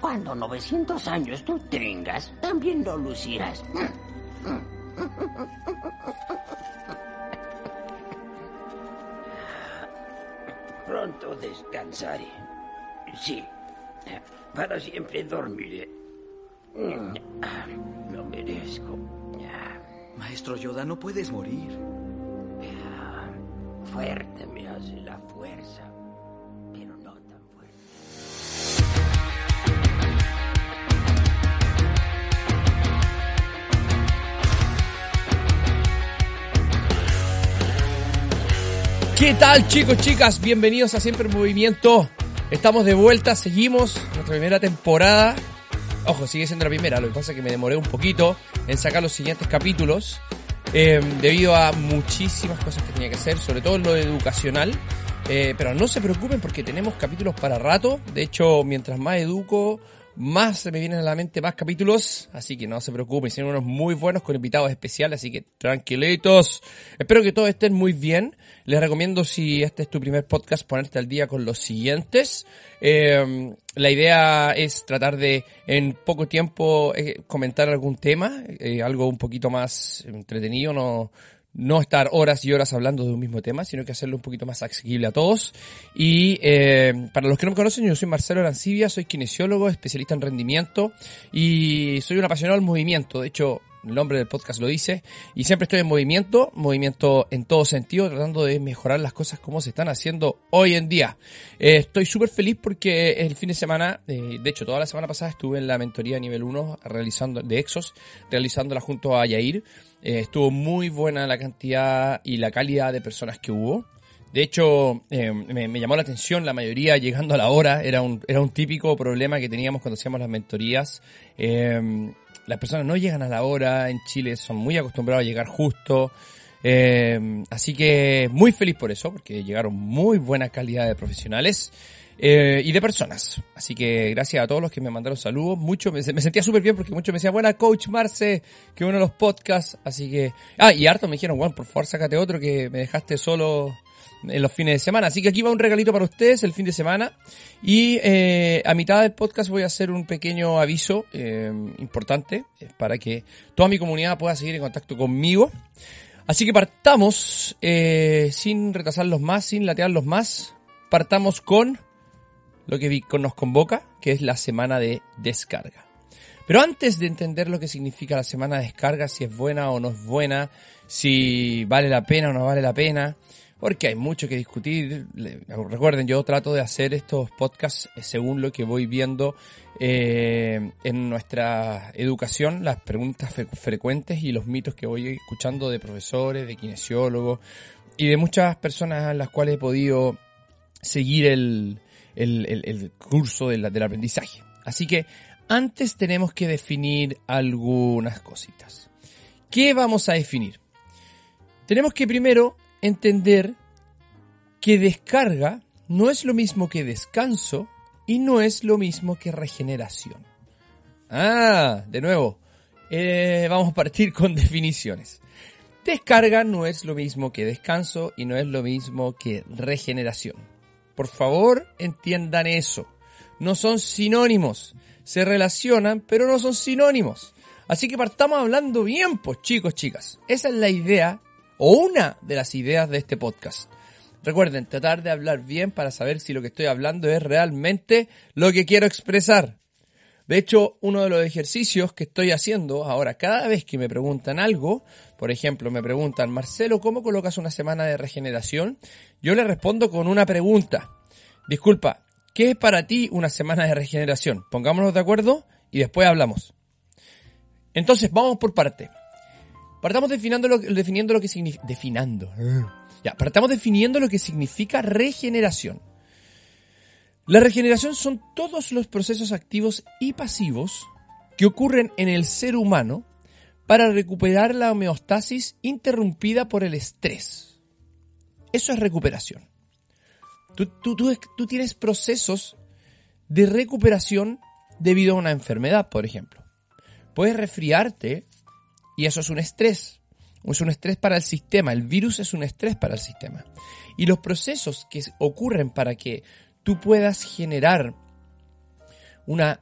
Cuando 900 años tú tengas, también lo lucirás. Pronto descansaré. Sí, para siempre dormiré. Lo merezco. Maestro Yoda, no puedes morir. Fuerte me hace la fuerza, ¿Qué tal chicos, chicas? Bienvenidos a Siempre en Movimiento. Estamos de vuelta, seguimos nuestra primera temporada. Ojo, sigue siendo la primera, lo que pasa es que me demoré un poquito en sacar los siguientes capítulos eh, debido a muchísimas cosas que tenía que hacer, sobre todo en lo educacional. Eh, pero no se preocupen porque tenemos capítulos para rato. De hecho, mientras más educo, más me vienen a la mente más capítulos, así que no se preocupen, son unos muy buenos con invitados especiales, así que tranquilitos. Espero que todos estén muy bien. Les recomiendo si este es tu primer podcast ponerte al día con los siguientes. Eh, la idea es tratar de en poco tiempo eh, comentar algún tema, eh, algo un poquito más entretenido, no no estar horas y horas hablando de un mismo tema, sino que hacerlo un poquito más accesible a todos. Y eh, para los que no me conocen, yo soy Marcelo Arancibia, soy kinesiólogo, especialista en rendimiento y soy un apasionado del movimiento. De hecho, el nombre del podcast lo dice, y siempre estoy en movimiento, movimiento en todo sentido, tratando de mejorar las cosas como se están haciendo hoy en día. Eh, estoy súper feliz porque el fin de semana, eh, de hecho toda la semana pasada estuve en la mentoría nivel 1 realizando, de Exos, realizándola junto a Yair. Eh, estuvo muy buena la cantidad y la calidad de personas que hubo. De hecho, me, llamó la atención la mayoría llegando a la hora. Era un, era un típico problema que teníamos cuando hacíamos las mentorías. Las personas no llegan a la hora. En Chile son muy acostumbrados a llegar justo. Eh, así que muy feliz por eso, porque llegaron muy buena calidad de profesionales. Eh, y de personas. Así que gracias a todos los que me mandaron saludos. Mucho, me, me sentía súper bien porque muchos me decían, buena coach Marce, que uno de los podcasts. Así que, ah, y harto me dijeron, bueno, por favor sácate otro que me dejaste solo en los fines de semana. Así que aquí va un regalito para ustedes el fin de semana. Y eh, a mitad del podcast voy a hacer un pequeño aviso eh, importante eh, para que toda mi comunidad pueda seguir en contacto conmigo. Así que partamos, sin retrasarlos más, sin latearlos más. Partamos con lo que nos convoca, que es la semana de descarga. Pero antes de entender lo que significa la semana de descarga, si es buena o no es buena, si vale la pena o no vale la pena, porque hay mucho que discutir. Recuerden, yo trato de hacer estos podcasts según lo que voy viendo eh, en nuestra educación, las preguntas fre frecuentes y los mitos que voy escuchando de profesores, de kinesiólogos y de muchas personas a las cuales he podido seguir el, el, curso del aprendizaje. Así que antes tenemos que definir algunas cositas. ¿Qué vamos a definir? Tenemos que primero entender que descarga no es lo mismo que descanso y no es lo mismo que regeneración. Ah, de nuevo, eh, vamos a partir con definiciones. Descarga no es lo mismo que descanso y no es lo mismo que regeneración. Por favor, entiendan eso. No son sinónimos. Se relacionan, pero no son sinónimos. Así que partamos hablando bien, pues chicos, chicas. Esa es la idea, o una de las ideas de este podcast. Recuerden, tratar de hablar bien para saber si lo que estoy hablando es realmente lo que quiero expresar. De hecho, uno de los ejercicios que estoy haciendo ahora, cada vez que me preguntan algo, por ejemplo, me preguntan, Marcelo, ¿cómo colocas una semana de regeneración? Yo le respondo con una pregunta. Disculpa, ¿qué es para ti una semana de regeneración? Pongámonos de acuerdo y después hablamos. Entonces, vamos por parte. Partamos definiendo lo, definiendo lo que significa... Definando. Ya, partamos definiendo lo que significa regeneración. La regeneración son todos los procesos activos y pasivos que ocurren en el ser humano para recuperar la homeostasis interrumpida por el estrés. Eso es recuperación. Tú, tú, tú, tú, tienes procesos de recuperación debido a una enfermedad, por ejemplo. Puedes resfriarte y eso es un estrés. Es un estrés para el sistema. El virus es un estrés para el sistema. Y los procesos que ocurren para que tú puedas generar una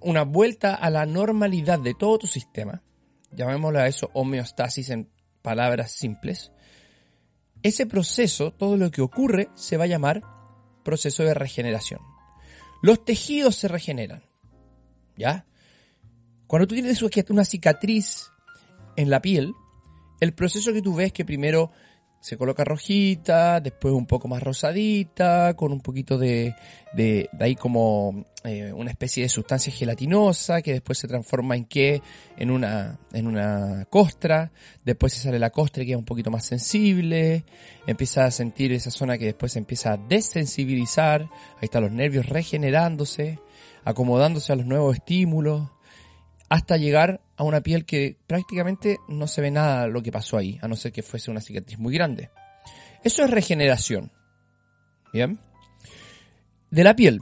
una vuelta a la normalidad de todo tu sistema, llamémoslo a eso homeostasis en palabras simples, ese proceso, todo lo que ocurre, se va a llamar proceso de regeneración. Los tejidos se regeneran. ¿Ya? Cuando tú tienes una cicatriz en la piel, el proceso que tú ves que primero se coloca rojita, después un poco más rosadita, con un poquito de, de, de ahí como eh, una especie de sustancia gelatinosa que después se transforma en qué, en una, en una costra, después se sale la costra y queda un poquito más sensible, empieza a sentir esa zona que después se empieza a desensibilizar, ahí están los nervios regenerándose, acomodándose a los nuevos estímulos, hasta llegar a una piel que prácticamente no se ve nada lo que pasó ahí, a no ser que fuese una cicatriz muy grande. Eso es regeneración. ¿Bien? De la piel.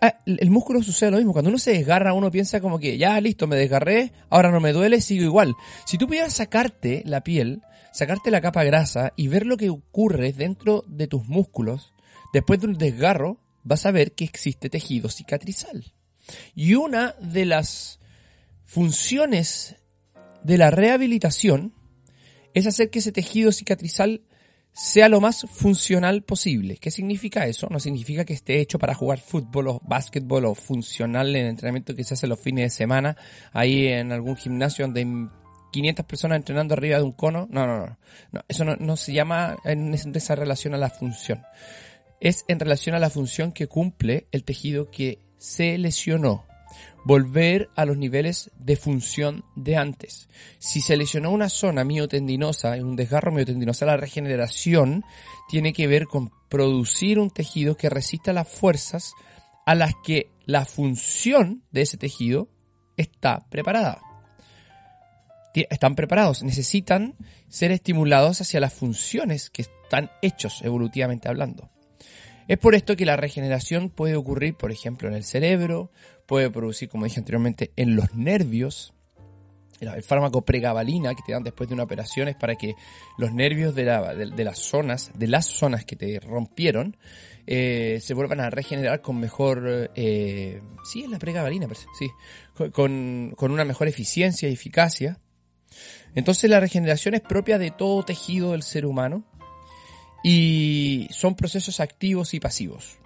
Ah, el músculo sucede lo mismo. Cuando uno se desgarra, uno piensa como que ya listo, me desgarré, ahora no me duele, sigo igual. Si tú pudieras sacarte la piel, sacarte la capa grasa y ver lo que ocurre dentro de tus músculos, después de un desgarro, vas a ver que existe tejido cicatrizal. Y una de las funciones de la rehabilitación es hacer que ese tejido cicatrizal sea lo más funcional posible. ¿Qué significa eso? No significa que esté hecho para jugar fútbol o básquetbol o funcional en el entrenamiento que se hace los fines de semana ahí en algún gimnasio donde hay 500 personas entrenando arriba de un cono. No, no, no. eso no, no se llama en esa relación a la función. Es en relación a la función que cumple el tejido que se lesionó volver a los niveles de función de antes. Si se lesionó una zona miotendinosa, un desgarro miotendinoso, la regeneración tiene que ver con producir un tejido que resista las fuerzas a las que la función de ese tejido está preparada. Están preparados, necesitan ser estimulados hacia las funciones que están hechos evolutivamente hablando. Es por esto que la regeneración puede ocurrir, por ejemplo, en el cerebro, puede producir, como dije anteriormente, en los nervios. El fármaco pregabalina que te dan después de una operación es para que los nervios de, las zonas, de las zonas que te rompieron, eh, se vuelvan a regenerar con mejor, eh, sí, es la pregabalina, sí, con una mejor eficiencia y eficacia. Entonces la regeneración es propia de todo tejido del ser humano y son procesos activos y pasivos.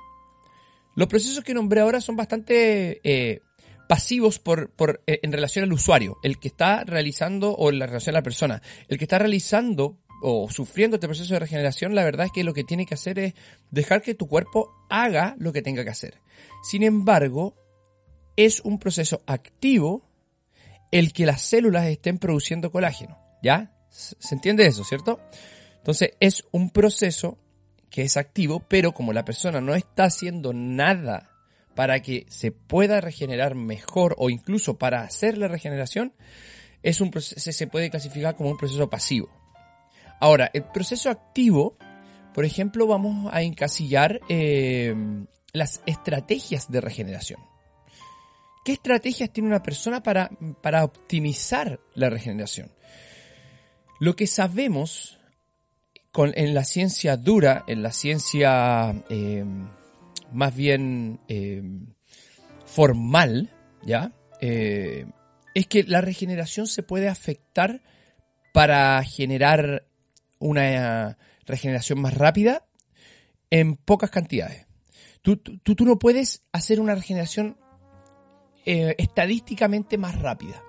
Los procesos que nombré ahora son bastante eh, pasivos por, por, eh, en relación al usuario, el que está realizando o en la relación a la persona. El que está realizando o sufriendo este proceso de regeneración, la verdad es que lo que tiene que hacer es dejar que tu cuerpo haga lo que tenga que hacer. Sin embargo, es un proceso activo el que las células estén produciendo colágeno. ¿Ya? ¿Se entiende eso, cierto? Entonces es un proceso que es activo, pero como la persona no está haciendo nada para que se pueda regenerar mejor o incluso para hacer la regeneración, es un se puede clasificar como un proceso pasivo. Ahora, el proceso activo, por ejemplo, vamos a encasillar eh, las estrategias de regeneración. ¿Qué estrategias tiene una persona para, para optimizar la regeneración? Lo que sabemos en la ciencia dura, en la ciencia eh, más bien eh, formal, ¿ya? Eh, es que la regeneración se puede afectar para generar una regeneración más rápida en pocas cantidades. Tú, tú, tú no puedes hacer una regeneración estadísticamente más rápida.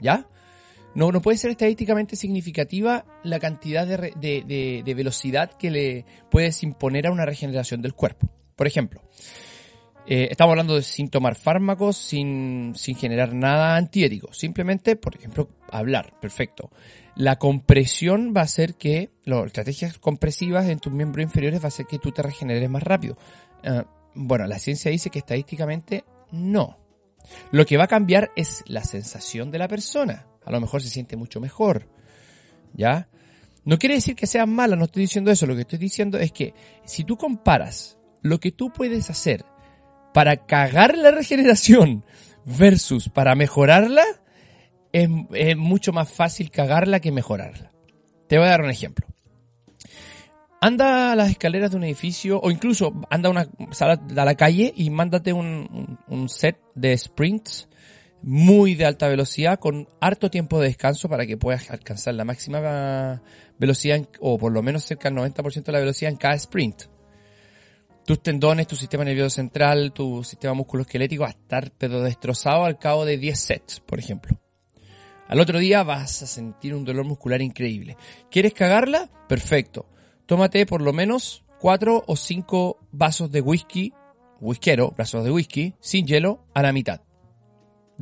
¿Ya? No, no puede ser estadísticamente significativa la cantidad de, velocidad que le puedes imponer a una regeneración del cuerpo. Por ejemplo, eh, estamos hablando de sin tomar fármacos, sin, sin generar nada antiético. Simplemente, por ejemplo, hablar. Perfecto. La compresión va a hacer que, las estrategias compresivas en tus miembros inferiores va a hacer que tú te regeneres más rápido. Eh, bueno, la ciencia dice que estadísticamente no. Lo que va a cambiar es la sensación de la persona a lo mejor se siente mucho mejor. ¿Ya? No quiere decir que sea mala, no estoy diciendo eso. Lo que estoy diciendo es que si tú comparas lo que tú puedes hacer para cagar la regeneración versus para mejorarla, es, mucho más fácil cagarla que mejorarla. Te voy a dar un ejemplo. anda a las escaleras de un edificio o incluso anda a, una, sal a la calle y mándate un set de sprints muy de alta velocidad con harto tiempo de descanso para que puedas alcanzar la máxima velocidad o por lo menos cerca del 90% de la velocidad en cada sprint. Tus tendones, tu sistema nervioso central, tu sistema musculoesquelético va a estar pero destrozado al cabo de 10 sets, por ejemplo. Al otro día vas a sentir un dolor muscular increíble. ¿Quieres cagarla? Perfecto. Tómate por lo menos 4 o 5 vasos de whisky, whiskero, vasos de whisky, sin hielo, a la mitad.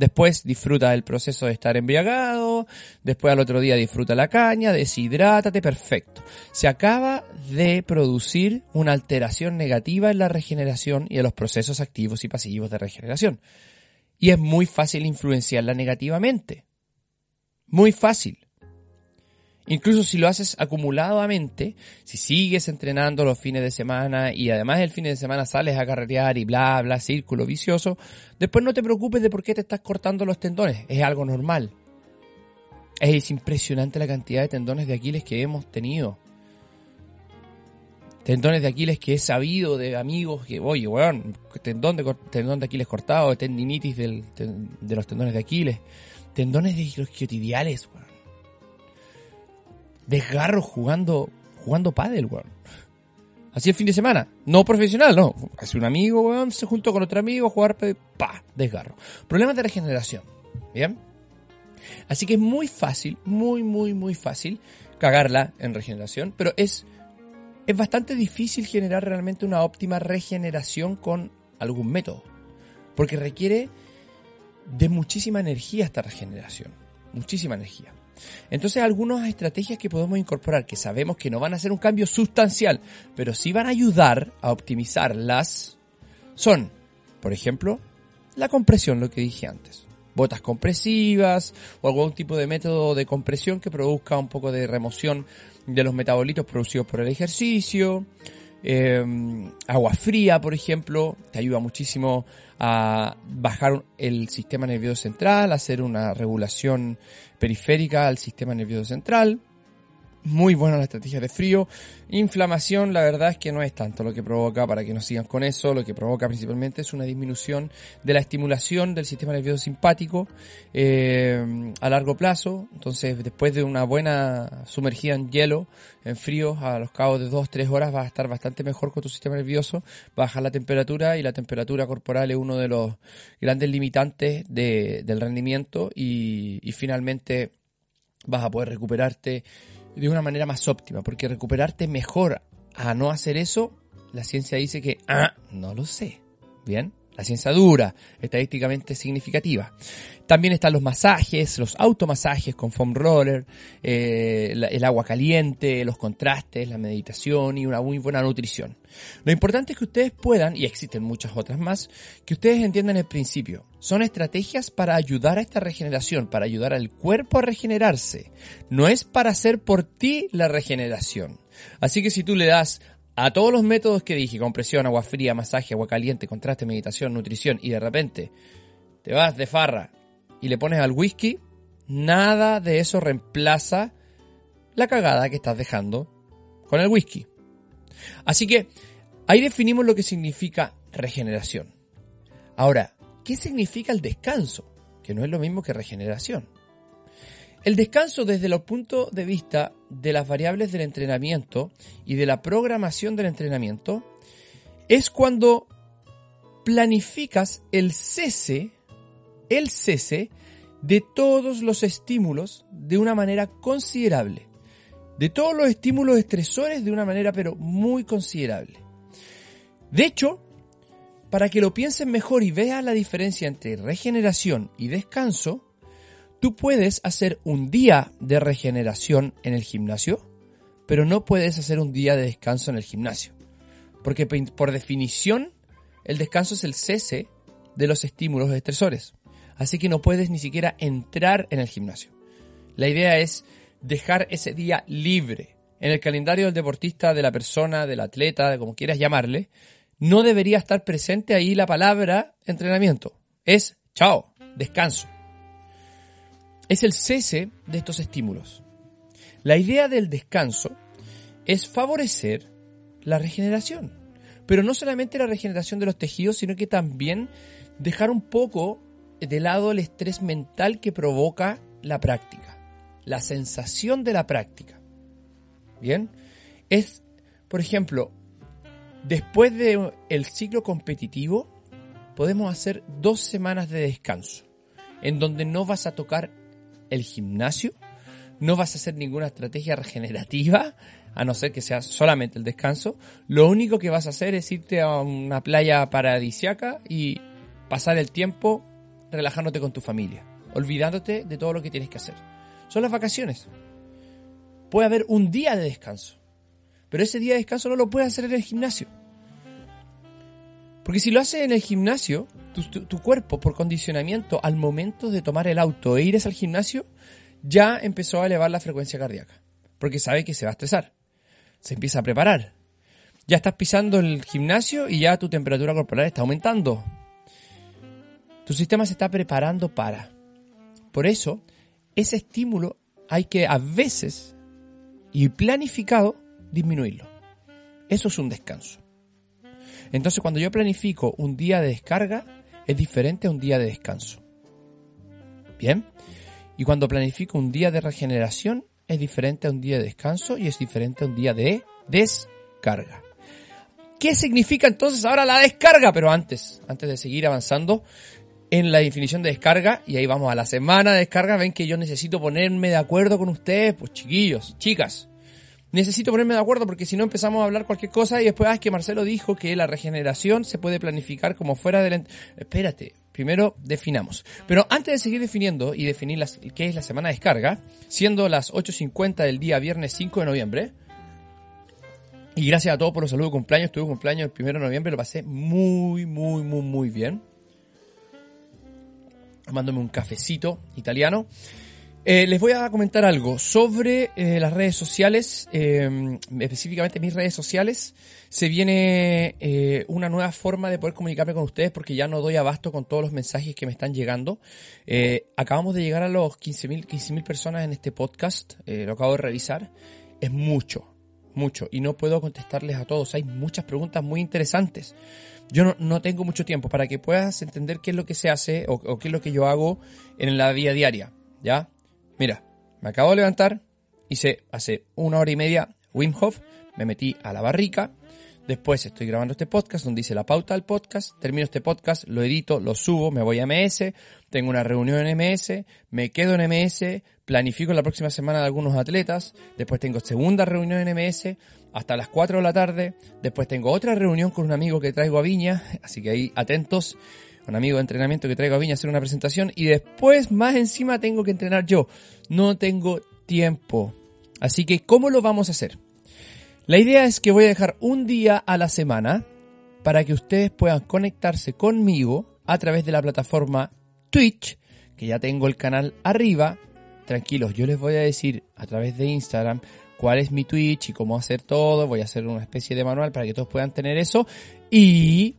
Después disfruta del proceso de estar embriagado, después al otro día disfruta la caña, deshidrátate, perfecto. Se acaba de producir una alteración negativa en la regeneración y en los procesos activos y pasivos de regeneración. Y es muy fácil influenciarla negativamente. Muy fácil. Incluso si lo haces acumuladamente, si sigues entrenando los fines de semana y además el fin de semana sales a carretear y bla, bla, círculo vicioso, después no te preocupes de por qué te estás cortando los tendones. Es algo normal. Es impresionante la cantidad de tendones de Aquiles que hemos tenido. Tendones de Aquiles que he sabido de amigos que, oye, weón, tendón de, tendón de Aquiles cortado, tendinitis del- de los tendones de Aquiles, tendones de isquiotibiales, weón. Desgarros jugando, jugando pádel, weón. Así el fin de semana. No profesional, no. Hace un amigo, weón, se juntó con otro amigo a jugar, pa, desgarro. Problemas de regeneración. ¿Bien? Así que es muy fácil, muy, muy, muy fácil cagarla en regeneración, pero es, es bastante difícil generar realmente una óptima regeneración con algún método. Porque requiere de muchísima energía esta regeneración. Muchísima energía. Entonces, algunas estrategias que podemos incorporar, que sabemos que no van a hacer un cambio sustancial, pero sí van a ayudar a optimizarlas, son, por ejemplo, la compresión, lo que dije antes. Botas compresivas o algún tipo de método de compresión que produzca un poco de remoción de los metabolitos producidos por el ejercicio. Eh, agua fría, por ejemplo, te ayuda muchísimo a bajar el sistema nervioso central, hacer una regulación periférica al sistema nervioso central. Muy buena la estrategia de frío. Inflamación, la verdad es que no es tanto lo que provoca, para que no sigan con eso, lo que provoca principalmente es una disminución de la estimulación del sistema nervioso simpático eh, a largo plazo. Entonces, después de una buena sumergida en hielo, en frío, a los cabos de 2-3 horas vas a estar bastante mejor con tu sistema nervioso, bajar la temperatura y la temperatura corporal es uno de los grandes limitantes de- del rendimiento y finalmente vas a poder recuperarte de una manera más óptima, porque recuperarte mejor a no hacer eso, la ciencia dice que, ah, no lo sé. Bien, la ciencia dura, estadísticamente significativa. También están los masajes, los automasajes con foam roller, eh, el agua caliente, los contrastes, la meditación y una muy buena nutrición. Lo importante es que ustedes puedan, y existen muchas otras más, que ustedes entiendan el principio. Son estrategias para ayudar a esta regeneración, para ayudar al cuerpo a regenerarse. No es para hacer por ti la regeneración. Así que si tú le das a todos los métodos que dije, compresión, agua fría, masaje, agua caliente, contraste, meditación, nutrición, y de repente te vas de farra y le pones al whisky, nada de eso reemplaza la cagada que estás dejando con el whisky. Así que ahí definimos lo que significa regeneración. Ahora, ¿qué significa el descanso? Que no es lo mismo que regeneración. El descanso desde el punto de vista de las variables del entrenamiento y de la programación del entrenamiento es cuando planificas el cese, el cese de todos los estímulos de una manera considerable. De todos los estímulos estresores de una manera pero muy considerable. De hecho, para que lo pienses mejor y veas la diferencia entre regeneración y descanso, tú puedes hacer un día de regeneración en el gimnasio, pero no puedes hacer un día de descanso en el gimnasio. Porque por definición, el descanso es el cese de los estímulos estresores. Así que no puedes ni siquiera entrar en el gimnasio. La idea es dejar ese día libre. En el calendario del deportista, de la persona, del atleta, de como quieras llamarle, no debería estar presente ahí la palabra entrenamiento. Es chao, descanso. Es el cese de estos estímulos. La idea del descanso es favorecer la regeneración. Pero no solamente la regeneración de los tejidos, sino que también dejar un poco de lado el estrés mental que provoca la práctica, la sensación de la práctica. Bien, es, por ejemplo, después del el ciclo competitivo, podemos hacer dos semanas de descanso, en donde no vas a tocar el gimnasio, no vas a hacer ninguna estrategia regenerativa, a no ser que sea solamente el descanso. Lo único que vas a hacer es irte a una playa paradisiaca y pasar el tiempo relajándote con tu familia, olvidándote de todo lo que tienes que hacer. Son las vacaciones. Puede haber un día de descanso, pero ese día de descanso no lo puedes hacer en el gimnasio. Porque si lo haces en el gimnasio, tu, cuerpo, por condicionamiento, al momento de tomar el auto e ir al gimnasio, ya empezó a elevar la frecuencia cardíaca. Porque sabe que se va a estresar. Se empieza a preparar. Ya estás pisando el gimnasio y ya tu temperatura corporal está aumentando. Tu sistema se está preparando para. Por eso, ese estímulo hay que a veces, y planificado, disminuirlo. Eso es un descanso. Entonces, cuando yo planifico un día de descarga, es diferente a un día de descanso. ¿Bien? Y cuando planifico un día de regeneración, es diferente a un día de descanso y es diferente a un día de descarga. ¿Qué significa entonces ahora la descarga? Pero antes, antes de seguir avanzando en la definición de descarga, y ahí vamos a la semana de descarga, ven que yo necesito ponerme de acuerdo con ustedes, pues chiquillos, chicas, necesito ponerme de acuerdo porque si no empezamos a hablar cualquier cosa y después, ah, es que Marcelo dijo que la regeneración se puede planificar como fuera del... Espérate, primero definamos. Pero antes de seguir definiendo y definir las, qué es la semana de descarga, siendo las 8.50 del día viernes 5 de noviembre, y gracias a todos por los saludos de cumpleaños, tuve cumpleaños el 1 de noviembre, lo pasé muy, muy, muy, muy bien. Tomándome un cafecito italiano. Eh, les voy a comentar algo sobre eh, las redes sociales, eh, específicamente mis redes sociales. Se viene una nueva forma de poder comunicarme con ustedes porque ya no doy abasto con todos los mensajes que me están llegando. Acabamos de llegar a los 15.000 15.000 personas en este podcast, lo acabo de revisar. Es mucho, mucho, y no puedo contestarles a todos. Hay muchas preguntas muy interesantes. Yo no, no tengo mucho tiempo para que puedas entender qué es lo que se hace o, o qué es lo que yo hago en la vida diaria. ¿Ya? Mira, me acabo de levantar, hice hace una hora y media Wim Hof, me metí a la barrica, después estoy grabando este podcast donde hice la pauta del podcast, termino este podcast, lo edito, lo subo, me voy a MS, tengo una reunión en MS, me quedo en MS, planifico la próxima semana de algunos atletas, después tengo segunda reunión en MS hasta las 4 de la tarde, después tengo otra reunión con un amigo que traigo a Viña, así que ahí atentos, un amigo de entrenamiento que traigo a Viña a hacer una presentación y después más encima tengo que entrenar yo. No tengo tiempo. Así que, ¿cómo lo vamos a hacer? La idea es que voy a dejar un día a la semana para que ustedes puedan conectarse conmigo a través de la plataforma Twitch, que ya tengo el canal arriba. Tranquilos, yo les voy a decir a través de Instagram cuál es mi Twitch y cómo hacer todo. Voy a hacer una especie de manual para que todos puedan tener eso. Y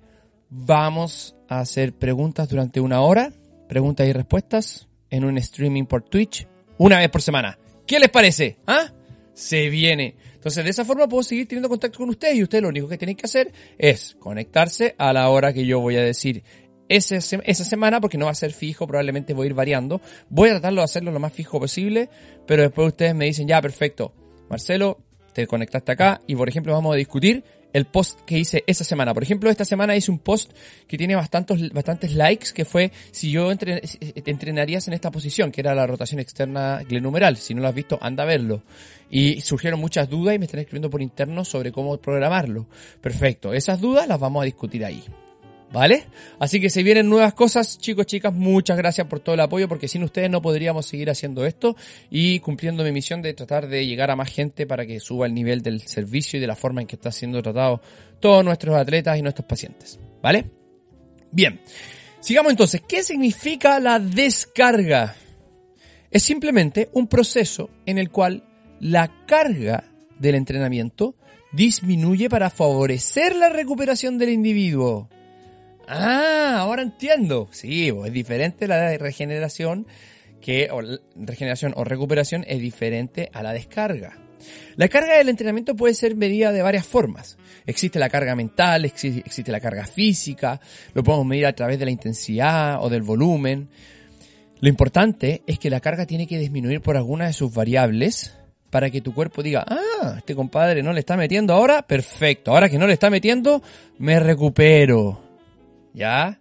vamos a hacer preguntas durante una hora, preguntas y respuestas en un streaming por Twitch, una vez por semana. ¿Qué les parece? ¿Ah? Se viene. Entonces, de esa forma puedo seguir teniendo contacto con ustedes y ustedes lo único que tienen que hacer es conectarse a la hora que yo voy a decir esa semana, porque no va a ser fijo, probablemente voy a ir variando. Voy a tratarlo de hacerlo lo más fijo posible, pero después ustedes me dicen, ya, perfecto. Marcelo, te conectaste acá y, por ejemplo, vamos a discutir el post que hice esa semana. Por ejemplo, esta semana hice un post que tiene bastantes, bastantes likes, que fue si yo entre- te entrenarías en esta posición, que era la rotación externa glenumeral. Si no lo has visto, anda a verlo. Y surgieron muchas dudas y me están escribiendo por interno sobre cómo programarlo. Perfecto. Esas dudas las vamos a discutir ahí. ¿Vale? Así que se vienen nuevas cosas, chicos, chicas, muchas gracias por todo el apoyo, porque sin ustedes no podríamos seguir haciendo esto y cumpliendo mi misión de tratar de llegar a más gente para que suba el nivel del servicio y de la forma en que está siendo tratado todos nuestros atletas y nuestros pacientes. ¿Vale? Bien. Sigamos entonces. ¿Qué significa la descarga? Es simplemente un proceso en el cual la carga del entrenamiento disminuye para favorecer la recuperación del individuo. Ah, ahora entiendo. Sí, pues, es diferente la regeneración que o regeneración o recuperación es diferente a la descarga. La carga del entrenamiento puede ser medida de varias formas. Existe la carga mental, exi- existe la carga física, lo podemos medir a través de la intensidad o del volumen. Lo importante es que la carga tiene que disminuir por alguna de sus variables para que tu cuerpo diga, ah, este compadre no le está metiendo ahora, perfecto. Ahora que no le está metiendo, me recupero. ¿Ya?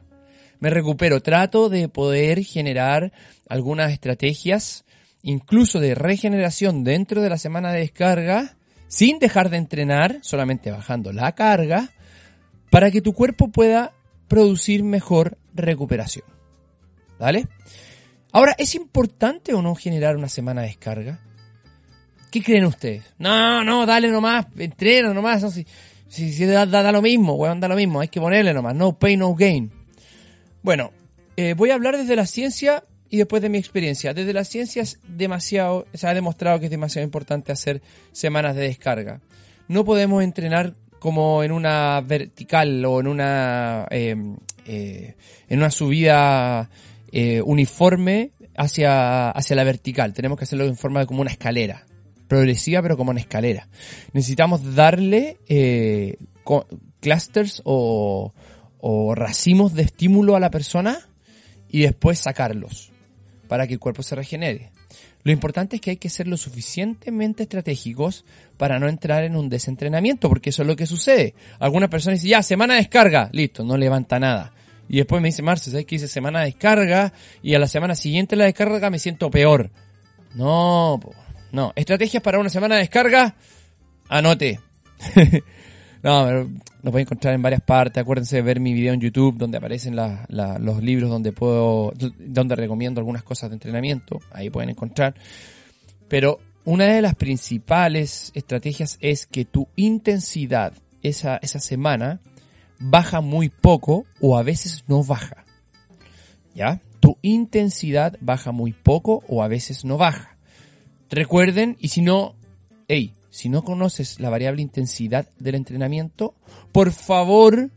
Me recupero. Trato de poder generar algunas estrategias, incluso de regeneración dentro de la semana de descarga, sin dejar de entrenar, solamente bajando la carga, para que tu cuerpo pueda producir mejor recuperación. ¿Vale? Ahora, ¿es importante o no generar una semana de descarga? ¿Qué creen ustedes? No, no, dale nomás, entrena nomás. No, si, si, si da, da- da lo mismo, weón, da lo mismo. Hay que ponerle nomás. No pain, no gain. Bueno, eh, voy a hablar desde la ciencia y después de mi experiencia. Desde la ciencia es demasiado, se ha demostrado que es demasiado importante hacer semanas de descarga. No podemos entrenar como en una vertical o en una, eh, eh, en una subida uniforme hacia, hacia la vertical. Tenemos que hacerlo en forma de como una escalera. Progresiva, pero como una escalera. Necesitamos darle eh, clusters o, o racimos de estímulo a la persona y después sacarlos para que el cuerpo se regenere. Lo importante es que hay que ser lo suficientemente estratégicos para no entrar en un desentrenamiento, porque eso es lo que sucede. Algunas personas dicen, ya, semana de descarga, listo, no levanta nada. Y después me dice, Marce, ¿sabes qué hice semana de descarga? Y a la semana siguiente la descarga me siento peor. No, po, no. Estrategias para una semana de descarga, anote. no, pero lo pueden encontrar en varias partes. Acuérdense de ver mi video en YouTube donde aparecen los libros donde puedo, donde recomiendo algunas cosas de entrenamiento. Ahí pueden encontrar. Pero una de las principales estrategias es que tu intensidad esa, esa semana baja muy poco o a veces no baja. ¿Ya? Tu intensidad baja muy poco o a veces no baja. Recuerden, y si no, hey, si no conoces la variable intensidad del entrenamiento, por favor,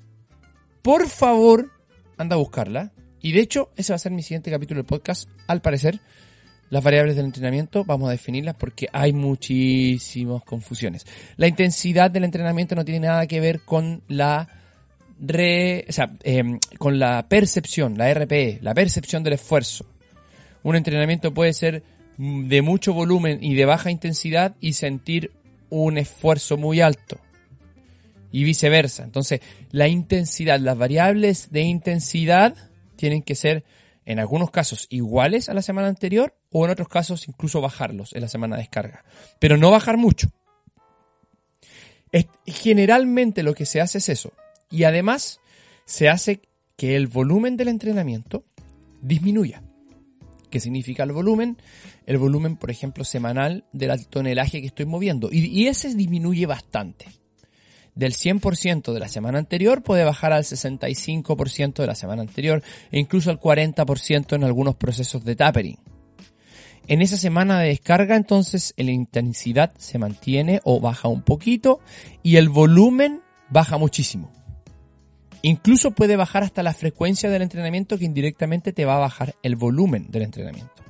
por favor, anda a buscarla. Y de hecho, ese va a ser mi siguiente capítulo del podcast. Al parecer, las variables del entrenamiento vamos a definirlas porque hay muchísimas confusiones. La intensidad del entrenamiento no tiene nada que ver con la re, o sea, em, con la percepción, la RPE, la percepción del esfuerzo. Un entrenamiento puede ser de mucho volumen y de baja intensidad y sentir un esfuerzo muy alto. Y viceversa. Entonces, la intensidad, las variables de intensidad tienen que ser en algunos casos iguales a la semana anterior o en otros casos incluso bajarlos en la semana de descarga. Pero no bajar mucho. Generalmente lo que se hace es eso. Y además se hace que el volumen del entrenamiento disminuya. ¿Qué significa el volumen? El volumen, por ejemplo, semanal del tonelaje que estoy moviendo. Y, y ese disminuye bastante. Del 100% de la semana anterior puede bajar al 65% de la semana anterior e incluso al 40% en algunos procesos de tapering. En esa semana de descarga entonces la intensidad se mantiene o baja un poquito y el volumen baja muchísimo. Incluso puede bajar hasta la frecuencia del entrenamiento que indirectamente te va a bajar el volumen del entrenamiento.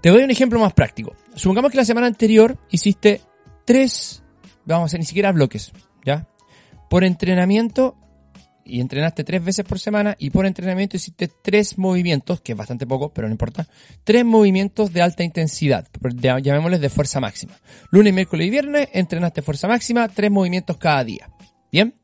Te doy un ejemplo más práctico. Supongamos que la semana anterior hiciste tres, vamos a hacer ni siquiera bloques, ¿ya? Por entrenamiento y entrenaste tres veces por semana y por entrenamiento hiciste tres movimientos, que es bastante poco, pero no importa, tres movimientos de alta intensidad, llamémosles de fuerza máxima. Lunes, miércoles y viernes entrenaste fuerza máxima, tres movimientos cada día. ¿Bien?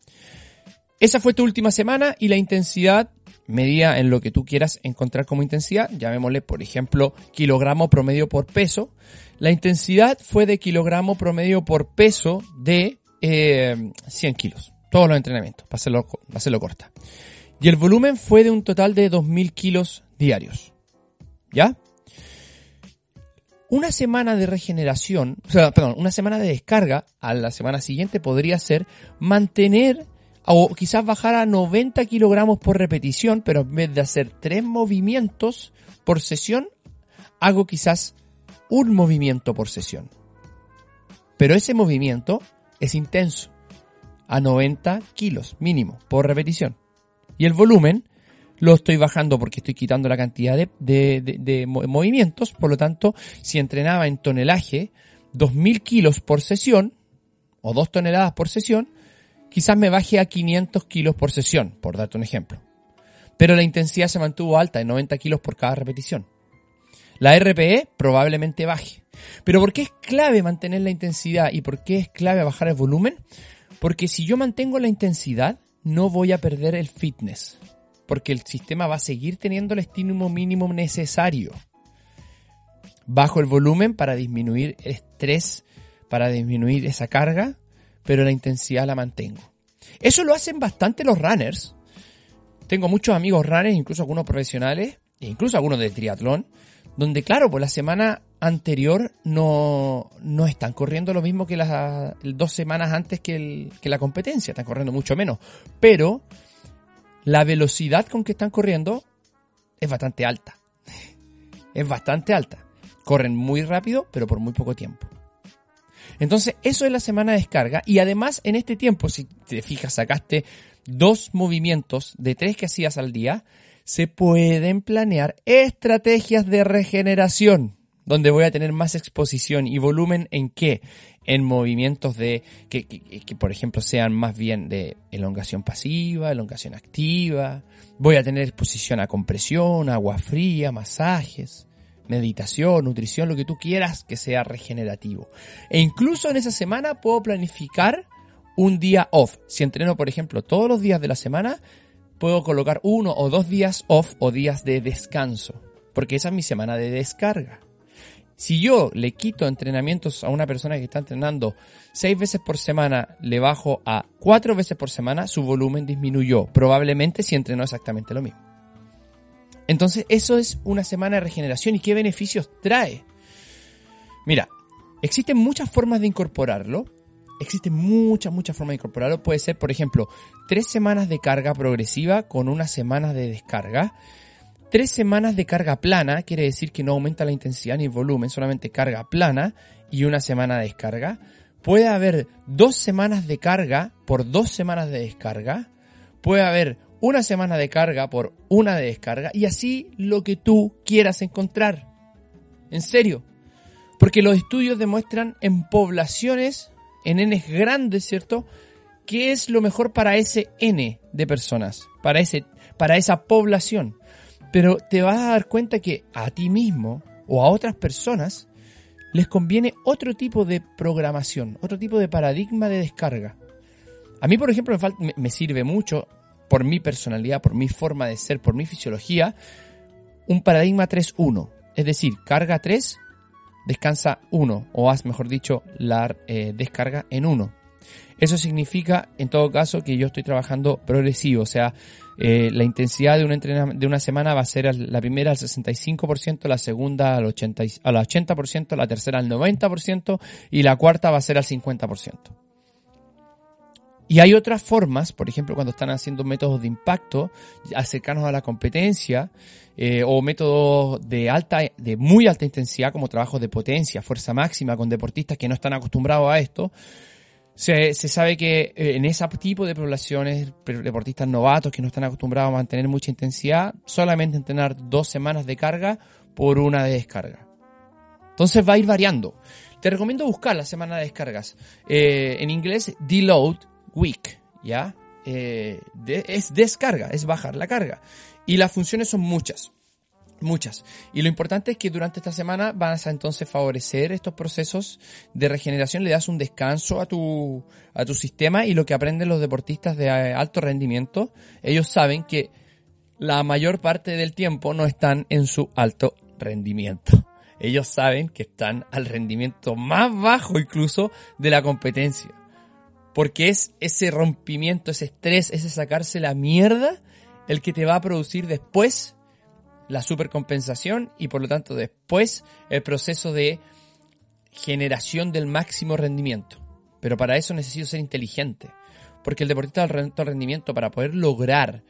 Esa fue tu última semana y la intensidad medida en lo que tú quieras encontrar como intensidad, llamémosle por ejemplo kilogramo promedio por peso. La intensidad fue de kilogramo promedio por peso de eh, 100 kilos. Todos los entrenamientos, para hacerlo, hacerlo corta. Y el volumen fue de un total de 2.000 kilos diarios. ¿Ya? Una semana de regeneración, o sea, perdón, una semana de descarga a la semana siguiente podría ser mantener o quizás bajar a 90 kilogramos por repetición, pero en vez de hacer tres movimientos por sesión, hago quizás un movimiento por sesión. Pero ese movimiento es intenso, a 90 kilos mínimo por repetición. Y el volumen lo estoy bajando porque estoy quitando la cantidad de, de- de- de mo- movimientos, por lo tanto, si entrenaba en tonelaje 2.000 kilos por sesión, o 2 toneladas por sesión, quizás me baje a 500 kilos por sesión, por darte un ejemplo. Pero la intensidad se mantuvo alta, en 90 kilos por cada repetición. La RPE probablemente baje. Pero ¿por qué es clave mantener la intensidad y por qué es clave bajar el volumen? Porque si yo mantengo la intensidad, no voy a perder el fitness. Porque el sistema va a seguir teniendo el estímulo mínimo necesario. Bajo el volumen para disminuir el estrés, para disminuir esa carga, pero la intensidad la mantengo. Eso lo hacen bastante los runners. Tengo muchos amigos runners, incluso algunos profesionales, e incluso algunos de triatlón, donde claro, pues la semana anterior no, no están corriendo lo mismo que las dos semanas antes que, que la competencia, están corriendo mucho menos. Pero la velocidad con que están corriendo es bastante alta. Es bastante alta. Corren muy rápido, pero por muy poco tiempo. Entonces, eso es la semana de descarga. Y además, en este tiempo, si te fijas, sacaste dos movimientos de tres que hacías al día, se pueden planear estrategias de regeneración, donde voy a tener más exposición y volumen en qué? En movimientos de que, que, por ejemplo sean más bien de elongación pasiva, elongación activa. Voy a tener exposición a compresión, agua fría, masajes, meditación, nutrición, lo que tú quieras que sea regenerativo. E incluso en esa semana puedo planificar un día off. Si entreno, por ejemplo, todos los días de la semana, puedo colocar uno o dos días off o días de descanso, porque esa es mi semana de descarga. Si yo le quito entrenamientos a una persona que está entrenando seis veces por semana, le bajo a cuatro veces por semana, su volumen disminuyó, probablemente si entrenó exactamente lo mismo. Entonces, eso es una semana de regeneración y qué beneficios trae. Mira, existen muchas formas de incorporarlo, existen muchas, muchas formas de incorporarlo. Puede ser, por ejemplo, tres semanas de carga progresiva con una semana de descarga. Tres semanas de carga plana, quiere decir que no aumenta la intensidad ni el volumen, solamente carga plana y una semana de descarga. Puede haber dos semanas de carga por dos semanas de descarga. Puede haber una semana de carga por una de descarga y así lo que tú quieras encontrar. En serio. Porque los estudios demuestran en poblaciones en N grandes, ¿cierto? ¿Qué es lo mejor para ese N de personas? Para, ese, para esa población. Pero te vas a dar cuenta que a ti mismo o a otras personas les conviene otro tipo de programación, otro tipo de paradigma de descarga. A mí, por ejemplo, me, me sirve mucho, por mi personalidad, por mi forma de ser, por mi fisiología, un paradigma 3-1. Es decir, carga 3, descansa 1, o haz, mejor dicho, la eh, descarga en 1. Eso significa, en todo caso, que yo estoy trabajando progresivo, o sea, eh, la intensidad de una, de una semana va a ser la primera al 65%, la segunda al 80%, al 80%, la tercera al 90% y la cuarta va a ser al 50%. Y hay otras formas, por ejemplo, cuando están haciendo métodos de impacto cercanos a la competencia, eh, o métodos de alta, de muy alta intensidad, como trabajos de potencia, fuerza máxima, con deportistas que no están acostumbrados a esto. Se, se sabe que eh, en ese tipo de poblaciones, deportistas novatos que no están acostumbrados a mantener mucha intensidad, solamente entrenar dos semanas de carga por una de descarga. Entonces va a ir variando. Te recomiendo buscar la semana de descargas. Eh, en inglés, deload week, ¿ya? Eh, es descarga, es bajar la carga. Y las funciones son muchas. Muchas. Y lo importante es que durante esta semana vas a entonces favorecer estos procesos de regeneración, le das un descanso a tu, a tu sistema y lo que aprenden los deportistas de eh, alto rendimiento, ellos saben que la mayor parte del tiempo no están en su alto rendimiento. Ellos saben que están al rendimiento más bajo incluso de la competencia. Porque es ese rompimiento, ese estrés, ese sacarse la mierda el que te va a producir después la supercompensación y por lo tanto después el proceso de generación del máximo rendimiento. Pero para eso necesito ser inteligente. Porque el deportista de alto rendimiento, para poder lograr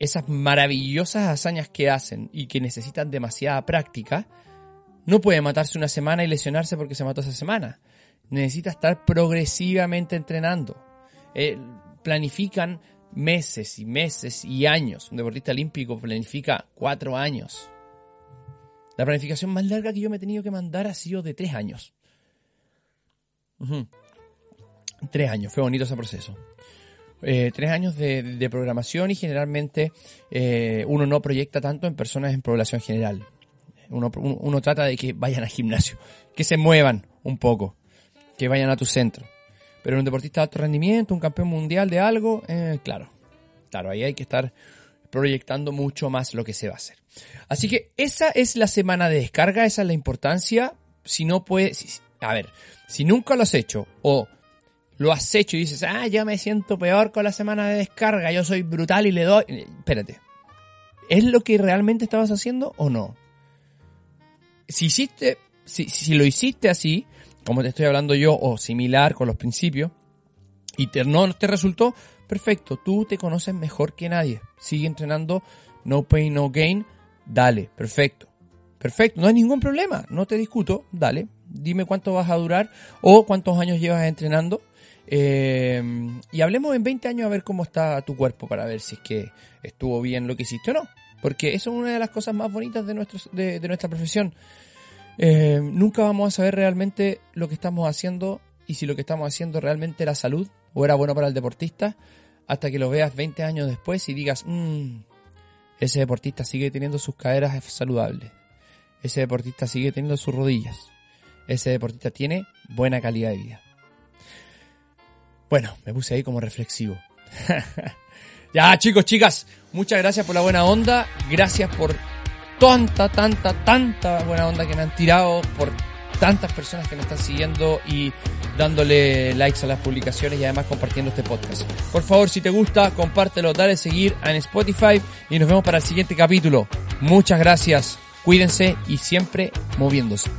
esas maravillosas hazañas que hacen y que necesitan demasiada práctica, no puede matarse una semana y lesionarse porque se mató esa semana necesita estar progresivamente entrenando. Eh, planifican meses y meses y años. Un deportista olímpico planifica cuatro años. La planificación más larga que yo me he tenido que mandar ha sido de tres años. Tres años, fue bonito ese proceso. Eh, tres años de, programación y generalmente eh, uno no proyecta tanto en personas en población general. Uno trata de que vayan al gimnasio, que se muevan un poco, que vayan a tu centro. Pero un deportista de alto rendimiento, un campeón mundial de algo, eh, claro, claro, ahí hay que estar proyectando mucho más lo que se va a hacer. Así que esa es la semana de descarga, esa es la importancia. Si no puedes, a ver, si nunca lo has hecho o lo has hecho y dices, ah, ya me siento peor con la semana de descarga, yo soy brutal y le doy. Eh, Espérate, ¿es lo que realmente estabas haciendo o no? Si hiciste, si, si lo hiciste así, como te estoy hablando yo, o similar con los principios, y te, no te resultó, perfecto, tú te conoces mejor que nadie. Sigue entrenando, no pain, no gain, dale, perfecto. Perfecto, no hay ningún problema, no te discuto, dale, dime cuánto vas a durar o cuántos años llevas entrenando. eh, y hablemos en 20 años a ver cómo está tu cuerpo para ver si es que estuvo bien lo que hiciste o no. Porque eso es una de las cosas más bonitas de, nuestros, de, de nuestra profesión. Eh, nunca vamos a saber realmente lo que estamos haciendo y si lo que estamos haciendo realmente era salud o era bueno para el deportista hasta que lo veas 20 años después y digas, "Mm, ese deportista sigue teniendo sus caderas saludables, ese deportista sigue teniendo sus rodillas, ese deportista tiene buena calidad de vida. Bueno, me puse ahí como reflexivo. ya, chicos, chicas, muchas gracias por la buena onda, gracias por tanta, tanta, tanta buena onda que me han tirado, por tantas personas que me están siguiendo y dándole likes a las publicaciones y además compartiendo este podcast. Por favor, si te gusta, compártelo, dale seguir en Spotify y nos vemos para el siguiente capítulo. Muchas gracias, cuídense y siempre moviéndose.